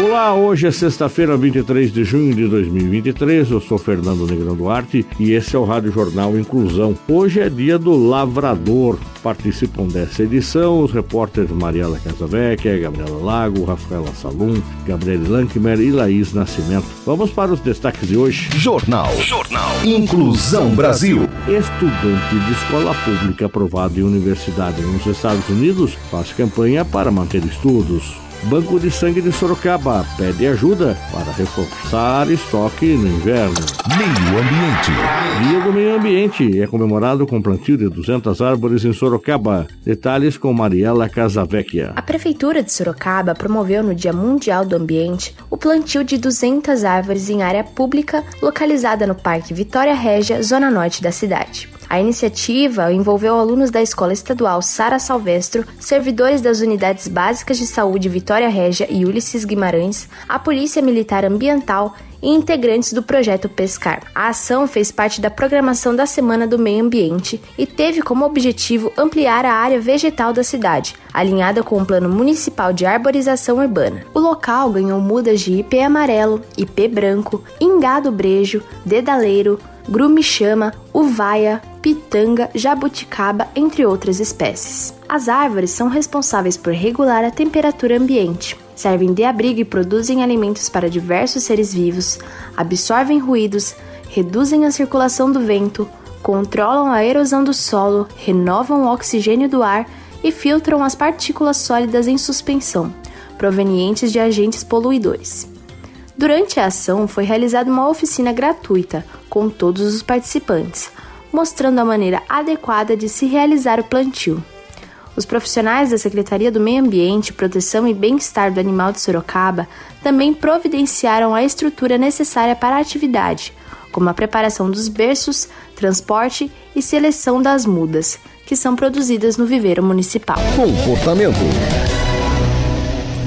Olá, hoje é sexta-feira, 23 de junho de 2023. Eu sou Fernando Negrão Duarte e esse é o Rádio Jornal Inclusão. Hoje é dia do lavrador. Participam dessa edição os repórteres Mariela Casavecchia, Gabriela Lago, Rafaela Salum, Gabriele Lankmer e Laís Nascimento. Vamos para os destaques de hoje. Jornal. Jornal. Inclusão Brasil. Estudante de escola pública aprovado em universidade nos Estados Unidos faz campanha para manter estudos. Banco de Sangue de Sorocaba pede ajuda para reforçar estoque no inverno. Meio Ambiente. Dia do Meio Ambiente é comemorado com plantio de 200 árvores em Sorocaba. Detalhes com Mariela Casavecchia. A Prefeitura de Sorocaba promoveu no Dia Mundial do Ambiente o plantio de 200 árvores em área pública localizada no Parque Vitória Régia, zona norte da cidade. A iniciativa envolveu alunos da Escola Estadual Sara Salvestro, servidores das Unidades Básicas de Saúde Vitória Régia e Ulisses Guimarães, a Polícia Militar Ambiental e integrantes do projeto Pescar. A ação fez parte da programação da Semana do Meio Ambiente e teve como objetivo ampliar a área vegetal da cidade, alinhada com o Plano Municipal de Arborização Urbana. O local ganhou mudas de ipê amarelo, ipê branco, ingado brejo, dedaleiro, grume-chama, uvaia, pitanga, jabuticaba, entre outras espécies. As árvores são responsáveis por regular a temperatura ambiente, servem de abrigo e produzem alimentos para diversos seres vivos, absorvem ruídos, reduzem a circulação do vento, controlam a erosão do solo, renovam o oxigênio do ar e filtram as partículas sólidas em suspensão, provenientes de agentes poluidores. Durante a ação, foi realizada uma oficina gratuita com todos os participantes, mostrando a maneira adequada de se realizar o plantio. Os profissionais da Secretaria do Meio Ambiente, Proteção e Bem-Estar do Animal de Sorocaba também providenciaram a estrutura necessária para a atividade, como a preparação dos berços, transporte e seleção das mudas, que são produzidas no viveiro municipal. Comportamento.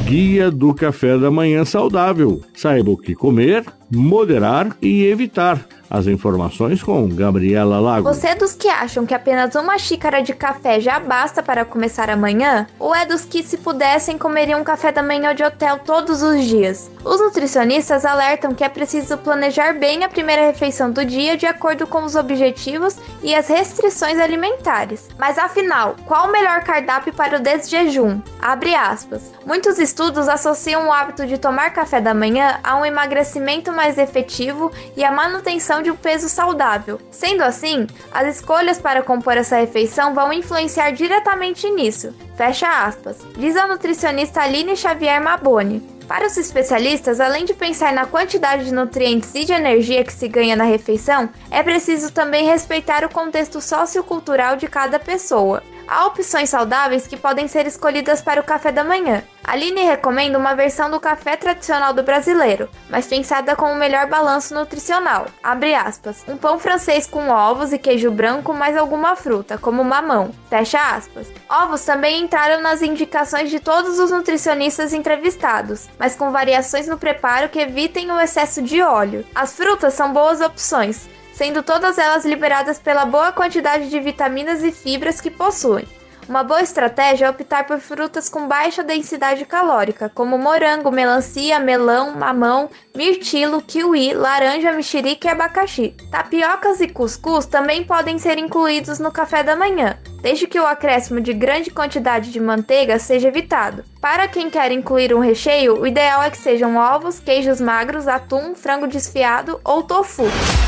Guia do Café da Manhã Saudável. Saiba o que comer, moderar e evitar as informações com Gabriela Lago. Você é dos que acham que apenas uma xícara de café já basta para começar amanhã? Ou é dos que, se pudessem, comeriam um café da manhã de hotel todos os dias? Os nutricionistas alertam que é preciso planejar bem a primeira refeição do dia de acordo com os objetivos e as restrições alimentares. Mas afinal, qual o melhor cardápio para o desjejum? Abre aspas. Muitos estudos associam o hábito de tomar café da manhã a um emagrecimento mais efetivo e a manutenção de um peso saudável. Sendo assim, as escolhas para compor essa refeição vão influenciar diretamente nisso. Fecha aspas. Diz a nutricionista Aline Xavier Maboni. Para os especialistas, além de pensar na quantidade de nutrientes e de energia que se ganha na refeição, é preciso também respeitar o contexto sociocultural de cada pessoa. Há opções saudáveis que podem ser escolhidas para o café da manhã. Aline recomenda uma versão do café tradicional do brasileiro, mas pensada com o um melhor balanço nutricional. Abre aspas. Um pão francês com ovos e queijo branco mais alguma fruta, como mamão. Fecha aspas. Ovos também entraram nas indicações de todos os nutricionistas entrevistados, mas com variações no preparo que evitem o excesso de óleo. As frutas são boas opções, sendo todas elas liberadas pela boa quantidade de vitaminas e fibras que possuem. Uma boa estratégia é optar por frutas com baixa densidade calórica, como morango, melancia, melão, mamão, mirtilo, kiwi, laranja, mexerica e abacaxi. Tapiocas e cuscuz também podem ser incluídos no café da manhã, desde que o acréscimo de grande quantidade de manteiga seja evitado. Para quem quer incluir um recheio, o ideal é que sejam ovos, queijos magros, atum, frango desfiado ou tofu.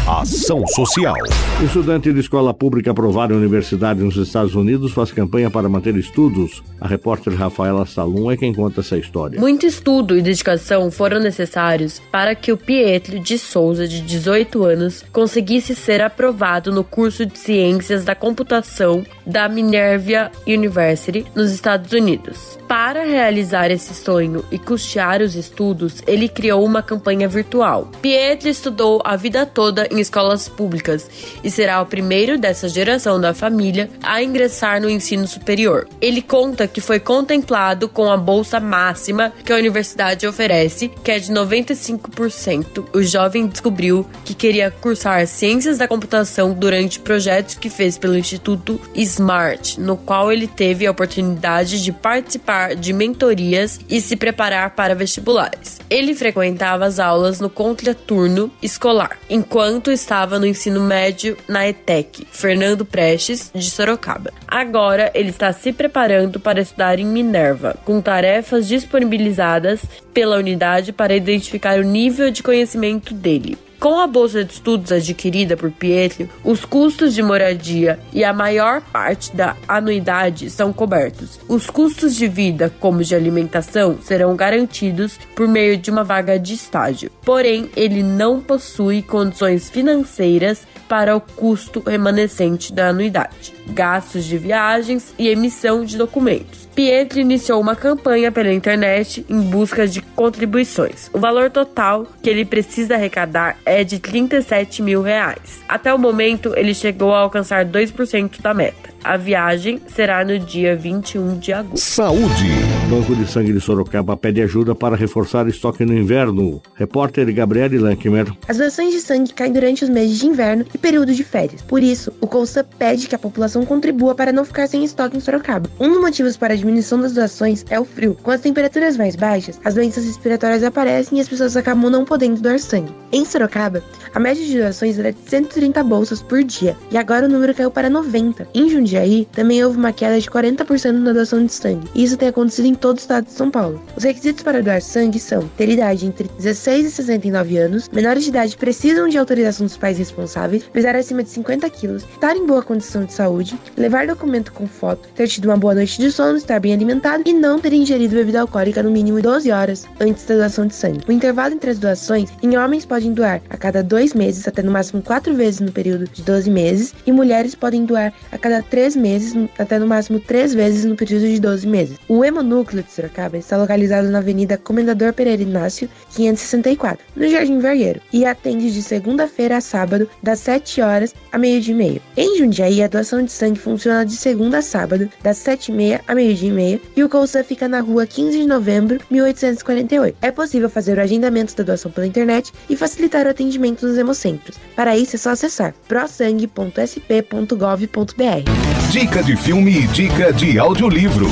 Ação Social. Estudante de escola pública aprovado em universidade nos Estados Unidos faz campanha para manter estudos. A repórter Rafaela Salum é quem conta essa história. Muito estudo e dedicação foram necessários para que o Pietro de Souza, de 18 anos, conseguisse ser aprovado no curso de Ciências da Computação da Minerva University, nos Estados Unidos. Para realizar esse sonho e custear os estudos, ele criou uma campanha virtual. Pietro estudou a vida toda em escolas públicas e será o primeiro dessa geração da família a ingressar no ensino superior. Ele conta que foi contemplado com a bolsa máxima que a universidade oferece, que é de 95%. O jovem descobriu que queria cursar ciências da computação durante projetos que fez pelo Instituto Smart, no qual ele teve a oportunidade de participar de mentorias e se preparar para vestibulares. Ele frequentava as aulas no contraturno escolar, enquanto estava no ensino médio na ETEC, Fernando Prestes, de Sorocaba. Agora ele está se preparando para estudar em Minerva, com tarefas disponibilizadas pela unidade para identificar o nível de conhecimento dele. Com a bolsa de estudos adquirida por Pietro, os custos de moradia e a maior parte da anuidade são cobertos. Os custos de vida, como de alimentação, serão garantidos por meio de uma vaga de estágio. Porém, ele não possui condições financeiras para o custo remanescente da anuidade, gastos de viagens e emissão de documentos. Pietro iniciou uma campanha pela internet em busca de contribuições. O valor total que ele precisa arrecadar é de 37 mil reais. Até o momento, ele chegou a alcançar 2% da meta. A viagem será no dia 21 de agosto. Saúde. Banco de Sangue de Sorocaba pede ajuda para reforçar estoque no inverno. Repórter Gabriele Lankmer. As doações de sangue caem durante os meses de inverno e período de férias. Por isso, o CONSA pede que a população contribua para não ficar sem estoque em Sorocaba. Um dos motivos para a diminuição das doações é o frio. Com as temperaturas mais baixas, as doenças respiratórias aparecem e as pessoas acabam não podendo doar sangue. Em Sorocaba, a média de doações era de 130 bolsas por dia, e agora o número caiu para 90. Em Jundiaí, também houve uma queda de 40% na doação de sangue, isso tem acontecido em todo o estado de São Paulo. Os requisitos para doar sangue são ter idade entre 16 e 69 anos, menores de idade precisam de autorização dos pais responsáveis, pesar acima de 50 quilos, estar em boa condição de saúde, levar documento com foto, ter tido uma boa noite de sono, estar bem alimentado e não ter ingerido bebida alcoólica no mínimo 12 horas antes da doação de sangue. O intervalo entre as doações em homens podem doar a cada dois meses, até no máximo quatro vezes no período de 12 meses, e mulheres podem doar a cada três meses, até no máximo três vezes no período de 12 meses. O hemonúcleo de Sorocaba está localizado na Avenida Comendador Pereira Inácio, 564, no Jardim Vergueiro, e atende de segunda-feira a sábado, das 7 horas a meio-dia e meio. Em Jundiaí, a doação de sangue funciona de segunda a sábado, das 7 e meia a meio-dia e meio, e o Colsa fica na rua 15 de novembro, 1848. É possível fazer o agendamento da doação pela internet e facilitar o atendimento nos hemocentros. Para isso é só acessar prosangue.sp.gov.br. Dica de filme e dica de audiolivro.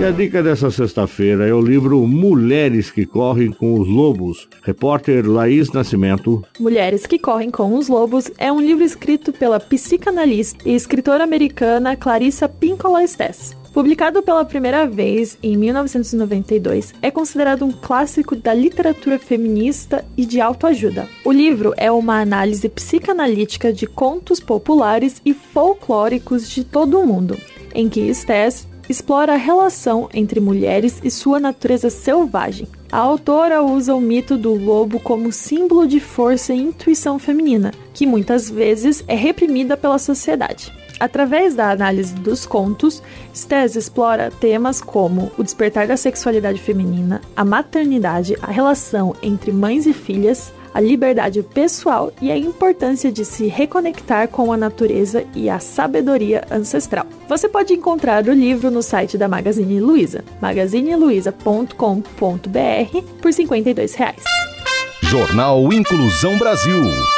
E a dica dessa sexta-feira é o livro Mulheres que Correm com os Lobos. Repórter Laís Nascimento. Mulheres que Correm com os Lobos é um livro escrito pela psicanalista e escritora americana Clarissa Pinkola Estes. Publicado pela primeira vez em 1992, é considerado um clássico da literatura feminista e de autoajuda. O livro é uma análise psicanalítica de contos populares e folclóricos de todo o mundo, em que Stess explora a relação entre mulheres e sua natureza selvagem. A autora usa o mito do lobo como símbolo de força e intuição feminina, que muitas vezes é reprimida pela sociedade. Através da análise dos contos, Stess explora temas como o despertar da sexualidade feminina, a maternidade, a relação entre mães e filhas, a liberdade pessoal e a importância de se reconectar com a natureza e a sabedoria ancestral. Você pode encontrar o livro no site da Magazine Luiza, magazineluiza.com.br por 52 reais. Jornal Inclusão Brasil.